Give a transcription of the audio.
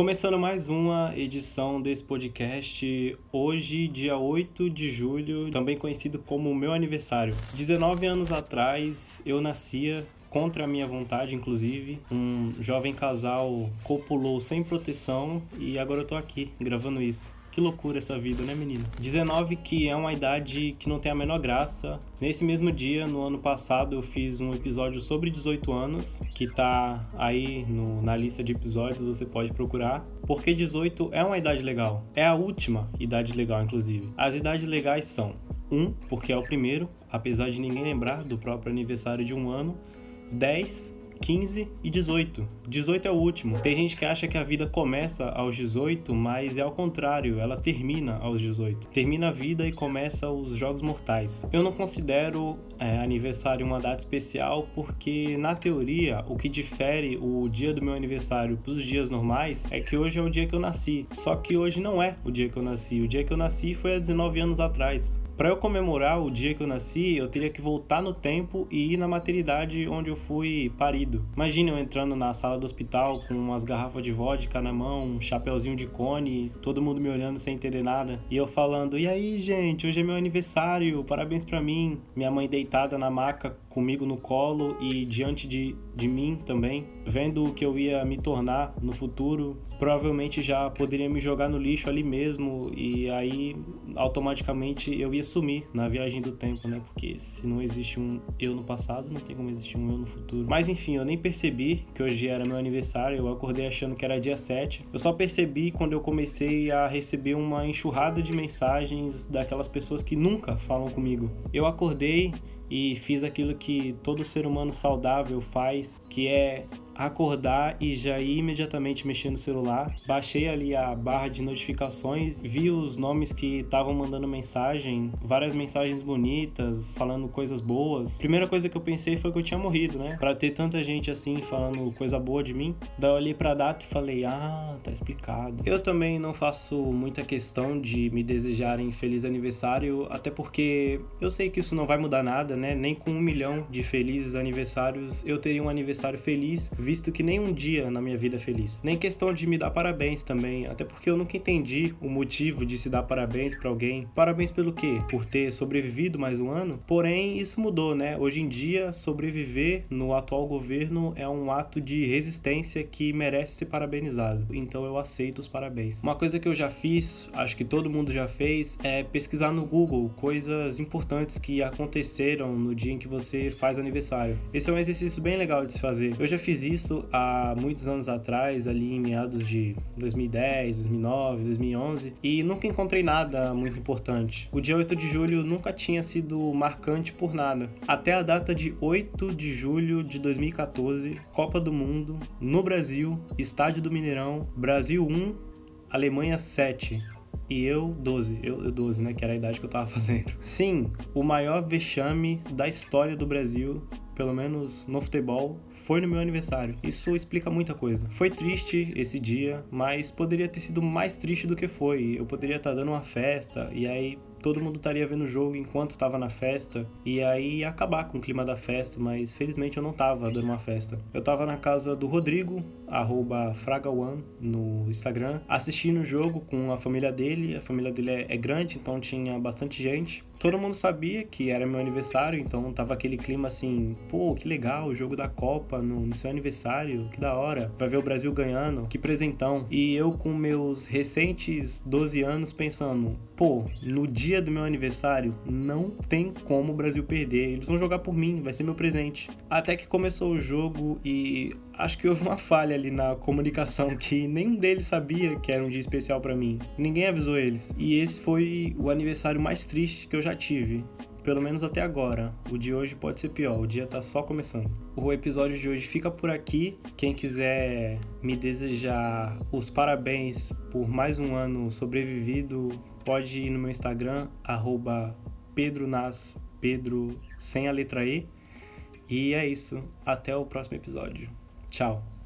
Começando mais uma edição desse podcast, hoje, dia 8 de julho, também conhecido como meu aniversário. 19 anos atrás, eu nascia contra a minha vontade, inclusive. Um jovem casal copulou sem proteção e agora eu tô aqui gravando isso. Que loucura essa vida, né, menino? 19, que é uma idade que não tem a menor graça. Nesse mesmo dia, no ano passado, eu fiz um episódio sobre 18 anos, que tá aí no, na lista de episódios, você pode procurar. Porque 18 é uma idade legal. É a última idade legal, inclusive. As idades legais são 1, porque é o primeiro, apesar de ninguém lembrar do próprio aniversário de um ano. 10, 15 e 18. 18 é o último. Tem gente que acha que a vida começa aos 18, mas é ao contrário, ela termina aos 18. Termina a vida e começa os Jogos Mortais. Eu não considero é, aniversário uma data especial porque, na teoria, o que difere o dia do meu aniversário dos dias normais é que hoje é o dia que eu nasci. Só que hoje não é o dia que eu nasci. O dia que eu nasci foi há 19 anos atrás. Para eu comemorar o dia que eu nasci, eu teria que voltar no tempo e ir na maternidade onde eu fui parido. Imagina eu entrando na sala do hospital com umas garrafas de vodka na mão, um chapeuzinho de cone, todo mundo me olhando sem entender nada, e eu falando: "E aí, gente, hoje é meu aniversário, parabéns para mim". Minha mãe deitada na maca comigo no colo e diante de, de mim também, vendo o que eu ia me tornar no futuro, provavelmente já poderia me jogar no lixo ali mesmo e aí automaticamente eu ia sumir na viagem do tempo, né? Porque se não existe um eu no passado, não tem como existir um eu no futuro. Mas enfim, eu nem percebi que hoje era meu aniversário, eu acordei achando que era dia 7. Eu só percebi quando eu comecei a receber uma enxurrada de mensagens daquelas pessoas que nunca falam comigo. Eu acordei e fiz aquilo que todo ser humano saudável faz, que é acordar e já ir imediatamente mexer no celular. Baixei ali a barra de notificações, vi os nomes que estavam mandando mensagem, várias mensagens bonitas, falando coisas boas. Primeira coisa que eu pensei foi que eu tinha morrido, né? Para ter tanta gente assim falando coisa boa de mim. Daí eu olhei pra data e falei: "Ah, tá explicado". Eu também não faço muita questão de me desejarem feliz aniversário, até porque eu sei que isso não vai mudar nada, né? Nem com um milhão de felizes aniversários eu teria um aniversário feliz visto que nenhum dia na minha vida é feliz. Nem questão de me dar parabéns também, até porque eu nunca entendi o motivo de se dar parabéns para alguém. Parabéns pelo quê? Por ter sobrevivido mais um ano? Porém, isso mudou, né? Hoje em dia, sobreviver no atual governo é um ato de resistência que merece ser parabenizado. Então eu aceito os parabéns. Uma coisa que eu já fiz, acho que todo mundo já fez, é pesquisar no Google coisas importantes que aconteceram no dia em que você faz aniversário. Esse é um exercício bem legal de se fazer. Eu já fiz isso isso há muitos anos atrás, ali em meados de 2010, 2009, 2011, e nunca encontrei nada muito importante. O dia 8 de julho nunca tinha sido marcante por nada. Até a data de 8 de julho de 2014, Copa do Mundo, no Brasil, Estádio do Mineirão, Brasil 1, Alemanha 7 e eu 12, eu, eu 12, né, que era a idade que eu tava fazendo. Sim, o maior vexame da história do Brasil, pelo menos no futebol, foi no meu aniversário. Isso explica muita coisa. Foi triste esse dia, mas poderia ter sido mais triste do que foi. Eu poderia estar dando uma festa e aí todo mundo estaria vendo o jogo enquanto estava na festa e aí acabar com o clima da festa, mas felizmente eu não estava dando uma festa. Eu estava na casa do Rodrigo, arroba FragaOne no Instagram, assistindo o jogo com a família dele. A família dele é, é grande, então tinha bastante gente. Todo mundo sabia que era meu aniversário, então tava aquele clima assim, pô, que legal, o jogo da Copa no, no seu aniversário, que da hora. Vai ver o Brasil ganhando, que presentão. E eu com meus recentes 12 anos pensando, pô, no dia do meu aniversário não tem como o Brasil perder. Eles vão jogar por mim, vai ser meu presente. Até que começou o jogo e acho que houve uma falha ali na comunicação que nenhum deles sabia que era um dia especial para mim. Ninguém avisou eles. E esse foi o aniversário mais triste que eu já tive. Pelo menos até agora. O de hoje pode ser pior, o dia tá só começando. O episódio de hoje fica por aqui. Quem quiser me desejar os parabéns por mais um ano sobrevivido, pode ir no meu Instagram, arroba pedronas, pedro sem a letra E. E é isso. Até o próximo episódio. Tchau.